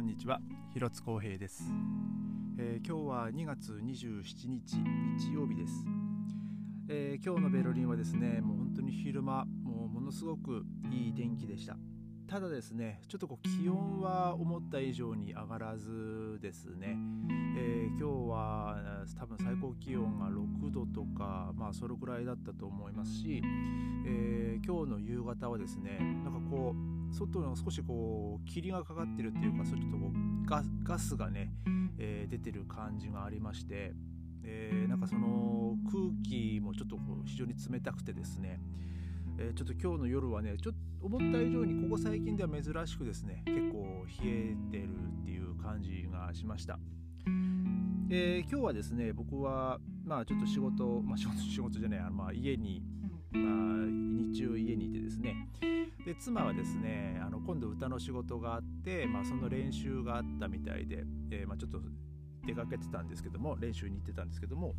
こんにちは。広津光平です、えー、今日は2月27日日曜日です、えー、今日のベルリンはですねもう本当に昼間もうものすごくいい天気でした。ただですねちょっとこう気温は思った以上に上がらずですね、えー、今日は多分最高気温が6度とかまあそれくらいだったと思いますし、えー、今日の夕方はですねなんかこう外の少しこう霧がかかってるっていうかちょっとこうガガスがね、えー、出てる感じがありまして、えー、なんかその空気もちょっとこう非常に冷たくてですねえー、ちょっと今日の夜はねちょっと思った以上にここ最近では珍しくですね結構冷えてるっていう感じがしました、えー、今日はですね僕はまあちょっと仕事、まあ、仕事仕事じゃないあのまあ家に、まあ、日中家にいてですねで妻はですねあの今度歌の仕事があって、まあ、その練習があったみたいで、えー、まあ、ちょっと出かけてたんですけども練習に行ってたんですけども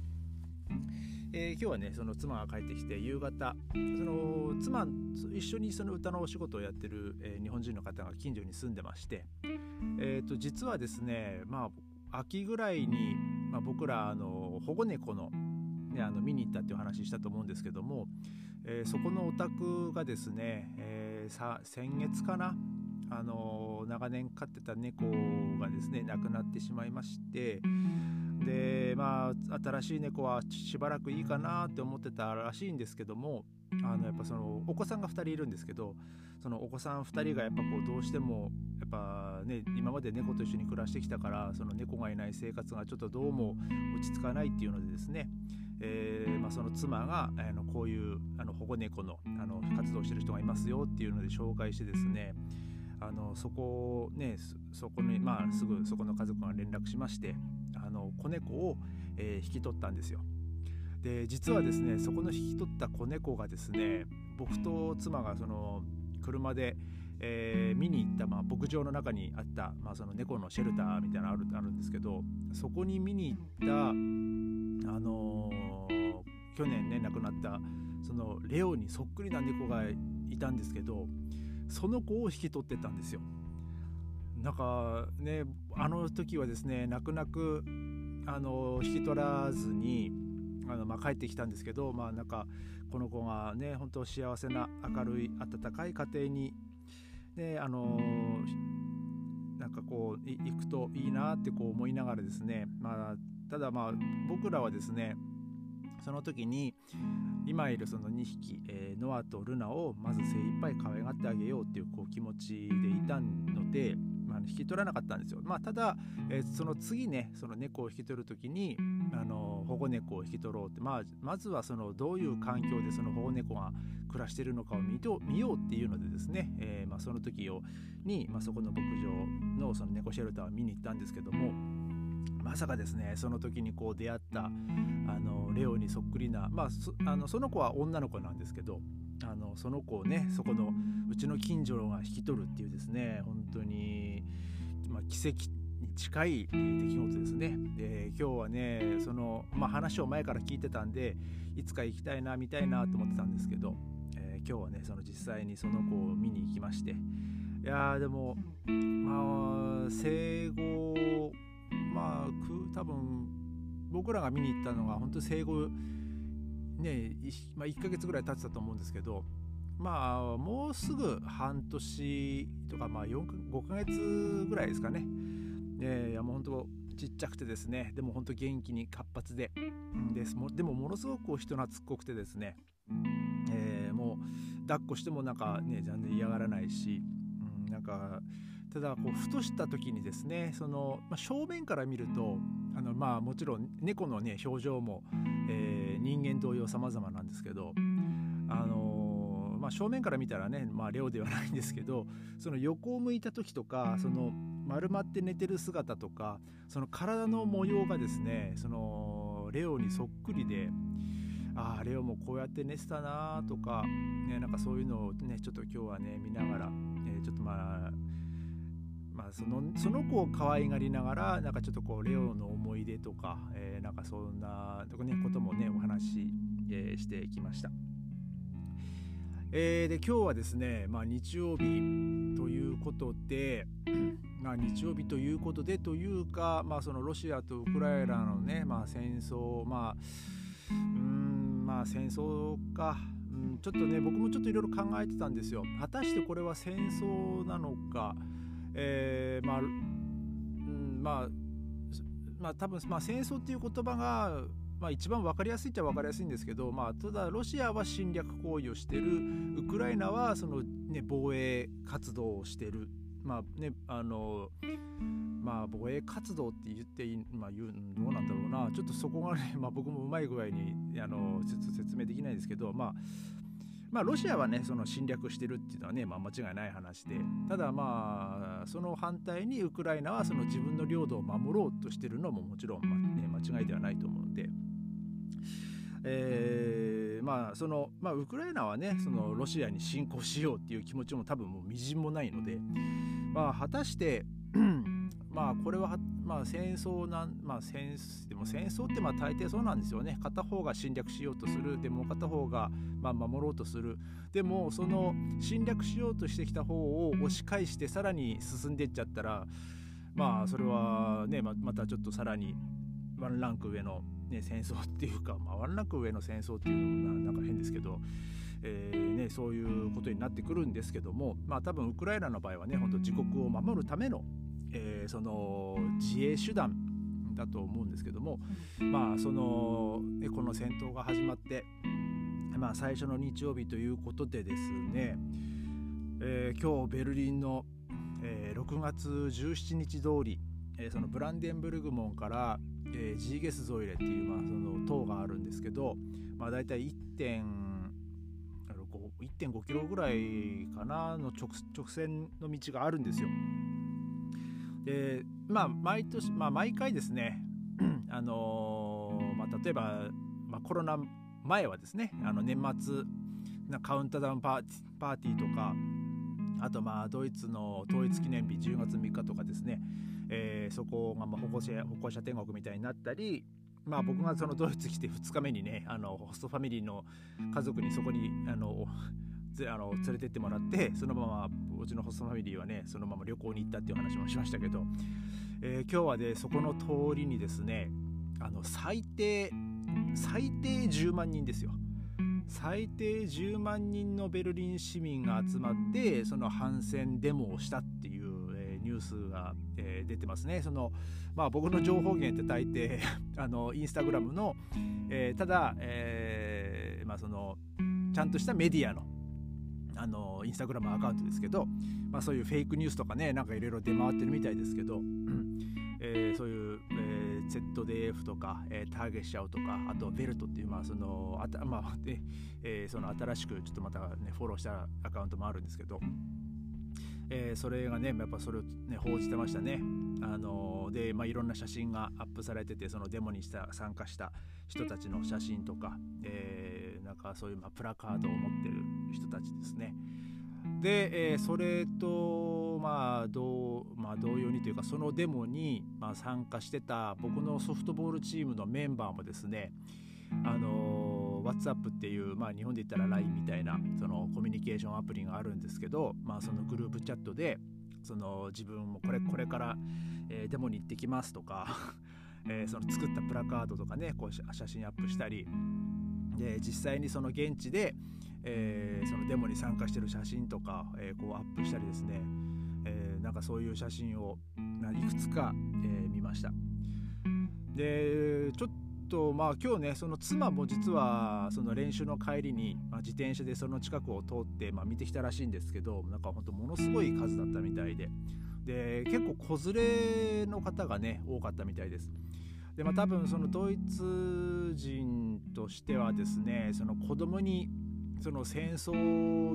えー、今日はねその妻が帰ってきて夕方その妻一緒にその歌のお仕事をやってる、えー、日本人の方が近所に住んでまして、えーと、実はですねまあ秋ぐらいに、まあ、僕らあの保護猫の,、ね、あの見に行ったっていう話したと思うんですけども、えー、そこのお宅がですね、えー、さ先月かなあの長年飼ってた猫がですね亡くなってしまいましてでまあ新しい猫はしばらくいいかなって思ってたらしいんですけどもあのやっぱそのお子さんが2人いるんですけどそのお子さん2人がやっぱこうどうしてもやっぱね今まで猫と一緒に暮らしてきたからその猫がいない生活がちょっとどうも落ち着かないっていうのでですねえーまあ、その妻があのこういうあの保護猫のあの活動してる人がいますよっていうので紹介してですねあのそこをねそこにまあすぐそこの家族が連絡しましてあの子猫を、えー、引き取ったんですよ。で実はですねそこの引き取った子猫がですね僕と妻がその車で、えー、見に行った、まあ、牧場の中にあった、まあ、その猫のシェルターみたいなのあるあるんですけどそこに見に行ったあのー、去年ね亡くなったそのレオにそっくりな猫がいたんですけどその子を引き取ってたんですよ。なんかねあの時はですね泣く泣くあの引き取らずにあの、まあ、帰ってきたんですけどまあなんかこの子がね本当幸せな明るい温かい家庭にねあのなんかこう行くといいなってこう思いながらですねまあただまあ僕らはですねその時に今いるその2匹、えー、ノアとルナをまず精一杯可愛がってあげようっていうこう気持ちでいたので、まあ、引き取らなかったんですよ。まあ、ただ、えー、その次ねその猫を引き取る時にあの保護猫を引き取ろうって、まあ、まずはそのどういう環境でその保護猫が暮らしてるのかを見と見ようっていうのでですね、えー、まあ、その時をに、まあ、そこの牧場のその猫シェルターを見に行ったんですけどもまさかですねその時にこう出会ったあのレオにそっくりな、まあ、そあのその子は女の子なんですけどあのその子をねそこのうちの近所が引き取るっていうですね本当に、まあ、奇跡に近い出来事ですね。で今日はねその、まあ、話を前から聞いてたんでいつか行きたいな見たいなと思ってたんですけど、えー、今日はねその実際にその子を見に行きまして。いやでもまあ生後まあ多分僕らが見に行ったのが本当に生後ね、まあ、1ヶ月ぐらい経ってたと思うんですけどまあもうすぐ半年とか、まあ、5ヶ月ぐらいですかね。えー、いやもう本当ちっちゃくてですね。でも本当元気に活発で。ですでもものすごく人懐っこくてですね、えー、もう抱っこしてもなんかね全然嫌がらないし、うん、なんかただこうふとした時にですねその、まあ、正面から見るとあのまあもちろん猫のね表情も、えー、人間同様様々なんですけどあのー、まあ、正面から見たらね、まあ、レオではないんですけどその横を向いた時とかその丸まって寝てる姿とかその体の模様がですねそのレオにそっくりでああレオもこうやって寝てたなとか、ね、なんかそういうのをねちょっと今日はね見ながら、えー、ちょっとまあまあ、そのその子を可愛がりながらなんかちょっとこうレオの思い出とか、えー、なんかそんなとか、ね、こともねお話、えー、してきました。えー、で今日はですね、まあ、日曜日ということで、まあ、日曜日ということでというか、まあ、そのロシアとウクライナのね、まあ、戦争、まあ、うんまあ戦争か、うん、ちょっとね僕もちょっといろいろ考えてたんですよ。果たしてこれは戦争なのか、えー、まあ、うん、まあまあ多分、まあ、戦争っていう言葉がまあ、一番分かりやすいっちゃ分かりやすいんですけど、まあ、ただロシアは侵略行為をしてるウクライナはその、ね、防衛活動をしてる。まあねあのまあ防衛活動って言っていい、まあ、言うどうなんだろうな。ちょっとそこがね、まあ、僕もうまい具合にあの説明できないですけどまあまあ、ロシアはねその侵略してるっていうのはね、まあ、間違いない話で。ただまあその反対にウクライナはその自分の領土を守ろうとしてるのももちろん、まあね、間違いではないと思うんで。えー、まあそのまあ、ウクライナはねそのロシアに侵攻しようっていう気持ちも多分もうみじんもないので、まあ、果たして まあこれは、まあ、戦争なん、まあ戦、でも戦争ってまあ大抵そうなんですよね。片方が侵略しようとする。でも片方がまあ守ろうとする。でもその侵略しようとしてきた方を押し返してさらに進んでいっちゃったらまあそれはねままたちょっとさらにワンランク上の、ね、戦争っていうか、まあ、ワンランク上の戦争っていうのもなんか変ですけど、えーね、そういうことになってくるんですけども、まあ、多分ウクライナの場合はね本当自国を守るための、えー、その自衛手段だと思うんですけども、まあそのね、この戦闘が始まって、まあ、最初の日曜日ということでですね、えー、今日ベルリンの、えー、6月17日通り、えー、そのブランデンブルグ門から、えー、ジーゲスゾイレっていう、まあ、その塔があるんですけど、まあ、大体1.5キロぐらいかなの直直線の道があるんですよ。でまあ毎年、まあ、毎回ですね あのー、まあ、例えば、まあ、コロナ前はですねあの年末なカウントダウンパーティパーティーとかあとまあドイツの統一記念日10月3日とかですね、えー、そこがまあ歩行者歩行者天国みたいになったりまあ僕がそのドイツ来て2日目にねあのホストファミリーの家族にそこにあのあの連れてってもらってそのままうちのホストファミリーはねそのまま旅行に行ったっていう話もしましたけど、えー、今日はねそこの通りにですねあの最低最低10万人ですよ。最低10万人のベルリン市民が集まってその反戦デモをしたっていう、えー、ニュースが、えー、出てますね。その、まあ、僕の情報源って大抵 あのインスタグラムの、えー、ただ、えーまあ、そのちゃんとしたメディアのあのインスタグラムアカウントですけど、まあ、そういうフェイクニュースとかねなんかいろいろ出回ってるみたいですけど、えー、そういう、えー、ZDF とか、えー、ターゲシャオとかあとベルトっていう、まあそのあたまあでえー、その新しくちょっとまた、ね、フォローしたアカウントもあるんですけど、えー、それがねやっぱそれを、ね、報じてましたね。あのー、で、まあ、いろんな写真がアップされててそのデモにした参加した人たちの写真とか、えー、なんかそういう、まあ、プラカードを持ってる人たちですね。で、えー、それと、まあ同まあ、同様にというかそのデモに、まあ、参加してた僕のソフトボールチームのメンバーもですねあの WhatsApp っていう、まあ、日本で言ったら LINE みたいなそのコミュニケーションアプリがあるんですけど、まあ、そのグループチャットでその自分もこれこれから、えー、デモに行ってきますとかえー、その作ったプラカードとかねこう写真アップしたりで実際にその現地で、えー、そのデモに参加してる写真とか、えー、こうアップしたりですね、えー、なんかそういう写真をいくつか、え見ました。でちょっとまあ今日ねその妻も実はその練習の帰りに、まあ、自転車でその近くを通って、まあ、見てきたらしいんですけどなんかほんとものすごい数だったみたいで。で結構子連れの方がね多かったみたいです。でまあ多分そのドイツ人としてはですねその子供にその戦争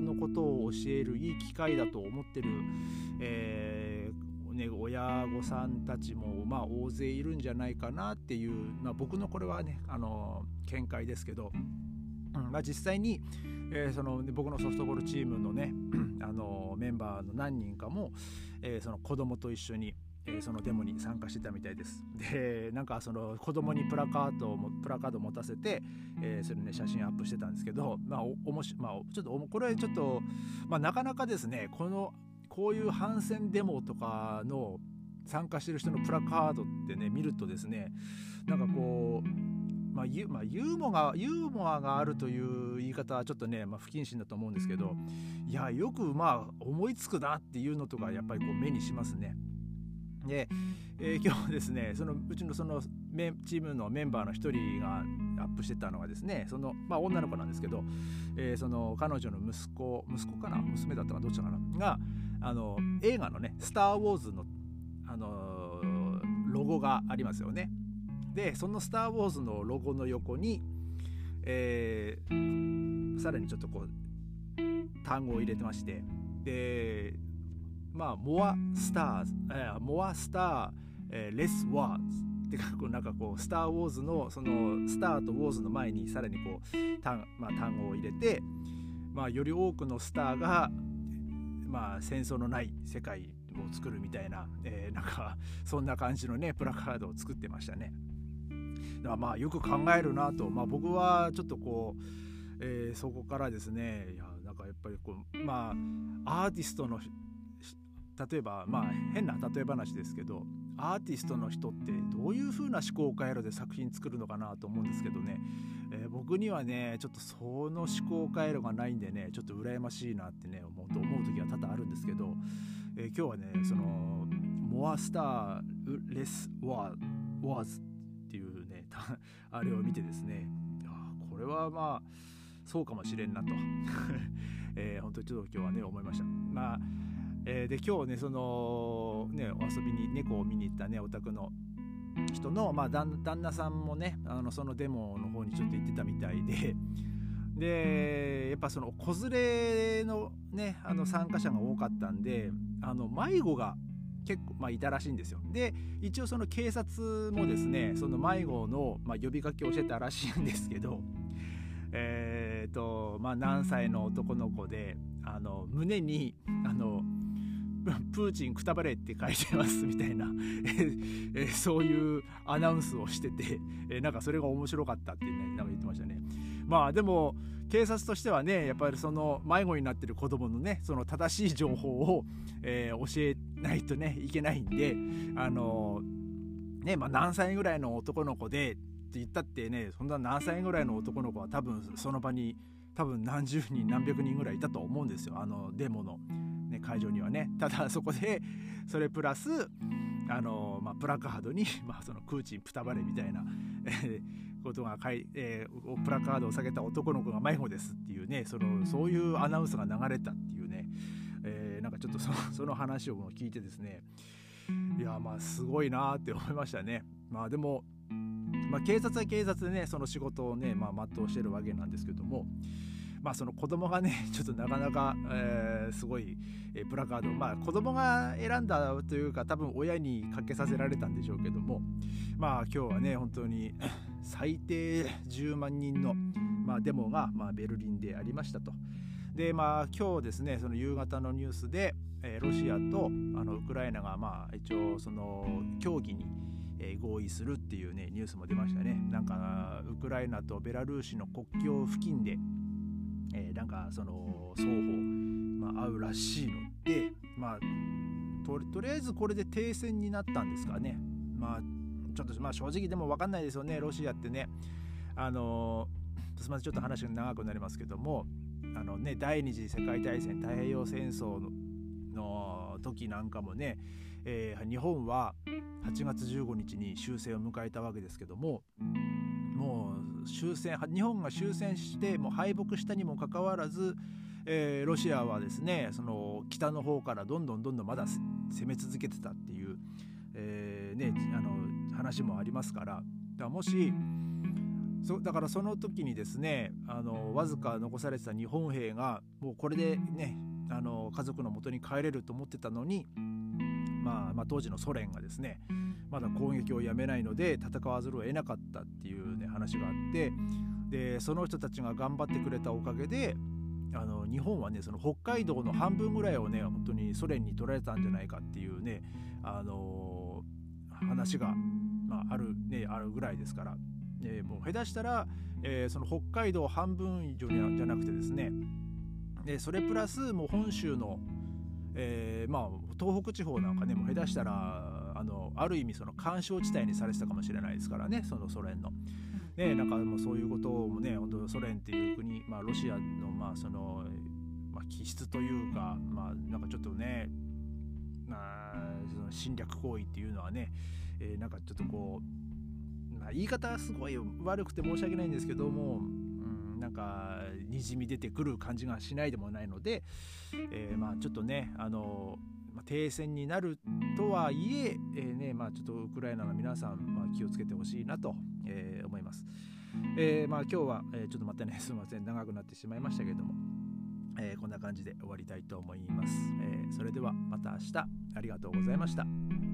のことを教えるいい機会だと思ってる、えーね、親御さんたちもまあ大勢いるんじゃないかなっていう、まあ、僕のこれはねあの見解ですけど、うんまあ、実際に、えー、その僕のソフトボールチームのね あのメンバーの何人かも、えー、その子供と一緒にえ、そのデモに参加してたみたいです。でなんかその子供にプラカードをプラカード持たせて、えー、それね写真アップしてたんですけど、まあおもしまあ、ちょっとこれはちょっと、まあ、なかなかですねこのこういう反戦デモとかの参加してる人のプラカードってね見るとですねなんかこうまあ、ユまあ、ユーモアがユーモアがあるという言い方はちょっとね、まあ、不謹慎だと思うんですけどいやよくまあ思いつくなっていうのとかやっぱりこう目にしますね。で、えー、今日ですねそのうちのそのチームのメンバーの一人がアップしてたのがですねその、まあ、女の子なんですけど、えー、その彼女の息子息子かな？娘だったかどっちかな？があの映画のね「スター・ウォーズの」あのロゴがありますよね。でその「スター・ウォーズ」のロゴの横に、えー、さらにちょっとこう単語を入れてましてでまあ「モア・スターズ」えー「モア・スター、えー、レス・ワーズ」ってかこうなんかこう「スター・ウォーズ」のその「スター」と「ウォーズ」の前にさらにこう単,、まあ、単語を入れて、まあ、より多くのスターが、まあ、戦争のない世界を作るみたいな、えー、なんかそんな感じのねプラカードを作ってましたね。だからまあよく考えるなと、まあ、僕はちょっとこう、えー、そこからですねいやなんかやっぱりこうまあアーティストの例えばまあ変な例え話ですけどアーティストの人ってどういう風な思考回路で作品作るのかなと思うんですけどね、えー、僕にはねちょっとその思考回路がないんでねちょっと羨ましいなってね思うと思う時は多々あるんですけど、えー、今日はねその「 More Star Less Wars」っていうねあれを見てですねこれはまあそうかもしれんなと、えー、本当にちょっと今日はね思いました。まあえー、で今日ねそのねお遊びに猫を見に行ったねお宅の人の、まあ、旦那さんもねあのそのデモの方にちょっと行ってたみたいででやっぱその子連れのねあの参加者が多かったんであの迷子が結構、まあ、いたらしいんですよ。で一応その警察もですねその迷子の、まあ、呼びかけをしてたらしいんですけどえっ、ー、とまあ何歳の男の子であの胸にあの プーチンくたばれって書いてますみたいな えそういうアナウンスをしてて、えなんかそれが面白かったってねなんか言ってましたね。まあでも警察としてはねやっぱりその迷子になってる子供のねその正しい情報を、えー、教えないとねいけないんであのねまあ何歳ぐらいの男の子でって言ったってねそんな何歳ぐらいの男の子は多分その場に多分何十人何百人ぐらいいたと思うんですよあのデモの。ね、会場にはね。ただそこでそれプラスあの、まあ、プラカードに、まあ、そのクーチンプタバレみたいな、えー、ことがかい、えー、プラカードを下げた男の子が迷子ですっていうねそのそういうアナウンスが流れたっていうね、えー、なんかちょっとそ その話を聞いてですね。いやまあすごいなって思いましたね。まあでもまあ、警察は警察でねその仕事をね、まあ、全うしてるわけなんですけども、まあ、その子供がねちょっとなかなか、えー、すごい、えー、プラカード。まあ子供が選んだというか多分親にかけさせられたんでしょうけども。まあ今日はね本当に 最低10万人の、まあ、デモが、まあ、ベルリンでありましたと。でまあ今日ですねその夕方のニュースで、えー、ロシアとあのウクライナがまあ一応その協議にえー、合意するっていうねニュースも出ましたね。なんかウクライナとベラルーシの国境付近で、えー、なんかその双方、まあ、会うらしいので、まあ、ととりあえずこれで停戦になったんですかね。まあちょっとまあ正直でも分かんないですよねロシアってね。あのすみませんちょっと話が長くなりますけどもあの、ね、第二次世界大戦太平洋戦争のの時なんかもね、えー、日本は8月15日に終戦を迎えたわけですけども終戦日本が終戦してもう敗北したにもかかわらず、えー、ロシアはですねその北の方からどんどんどんどんまだ攻め続けてたっていう、えー、ね、あの話もありますから。だからもしそだからその時にですねあのわずか残されてた日本兵がもうこれでねあの家族のもとに帰れると思ってたのに、まあ、まあ当時のソ連がですねまだ攻撃をやめないので戦わざるを得なかったっていう、ね、話があってでその人たちが頑張ってくれたおかげであの日本はねその北海道の半分ぐらいをね本当にソ連に取られたんじゃないかっていうねあの話が、まあ、あるねあるぐらいですから、えー、もう下手したら、えー、その北海道半分以上じゃなくてですねでそれプラスもう本州のえー、まあ東北地方なんかねもう下手したらあのある意味その干渉地帯にされてたかもしれないですからねそのソ連の。ね、なんかもうそういうこともね本当ソ連っていう国、まあ、ロシアのまあその、まあ、気質というか、まあ、なんかちょっとね、まあ、その侵略行為っていうのはね、えー、なんかちょっとこう、まあ、言い方はすごい悪くて申し訳ないんですけども、うん、なんかにじみ出てくる感じがしないでもないので、えー、まあちょっとねあの、停戦になるとはいええー、ねまあ、ちょっとウクライナの皆さん、まあ、気をつけてほしいなと、えー、思います。えー、まあ、今日は、え、ちょっとまたね すみません長くなってしまいましたけれども、え、こんな感じで終わりたいと思います。え、それではまた明日ありがとうございました。